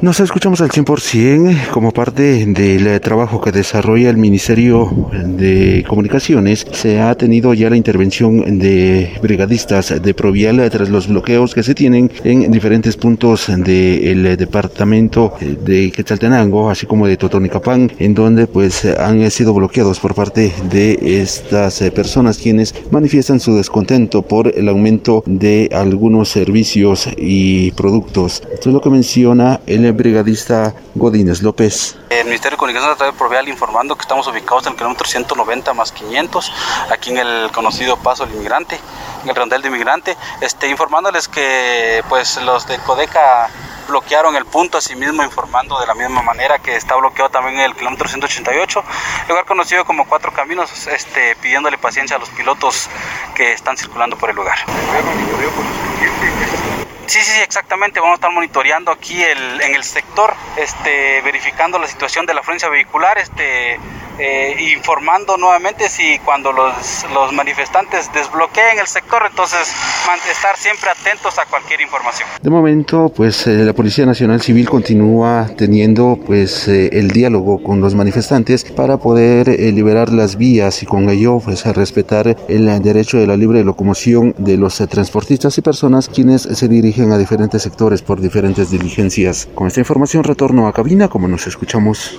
Nos escuchamos al 100% como parte del trabajo que desarrolla el Ministerio de Comunicaciones. Se ha tenido ya la intervención de brigadistas de Provial tras los bloqueos que se tienen en diferentes puntos del departamento de Quetzaltenango, así como de Totonicapán, en donde pues han sido bloqueados por parte de estas personas quienes manifiestan su descontento por el aumento de algunos servicios y productos. Esto es lo que menciona el brigadista Godínez López. El Ministerio de Comunicaciones a través de Provial informando que estamos ubicados en el kilómetro 190 más 500, aquí en el conocido Paso del Inmigrante, en el rondel de Inmigrante, este, informándoles que pues los de Codeca bloquearon el punto, asimismo informando de la misma manera que está bloqueado también el kilómetro 188, lugar conocido como Cuatro Caminos, este, pidiéndole paciencia a los pilotos que están circulando por el lugar. Sí, sí, exactamente. Vamos a estar monitoreando aquí el, en el sector, este, verificando la situación de la afluencia vehicular, este, eh, informando nuevamente si cuando los, los, manifestantes desbloqueen el sector, entonces estar siempre atentos a cualquier información. De momento, pues eh, la Policía Nacional Civil continúa teniendo pues eh, el diálogo con los manifestantes para poder liberar las vías y con ello pues respetar el derecho de la libre locomoción de los transportistas y personas quienes se dirigen a diferentes sectores por diferentes diligencias. Con esta información retorno a cabina como nos escuchamos.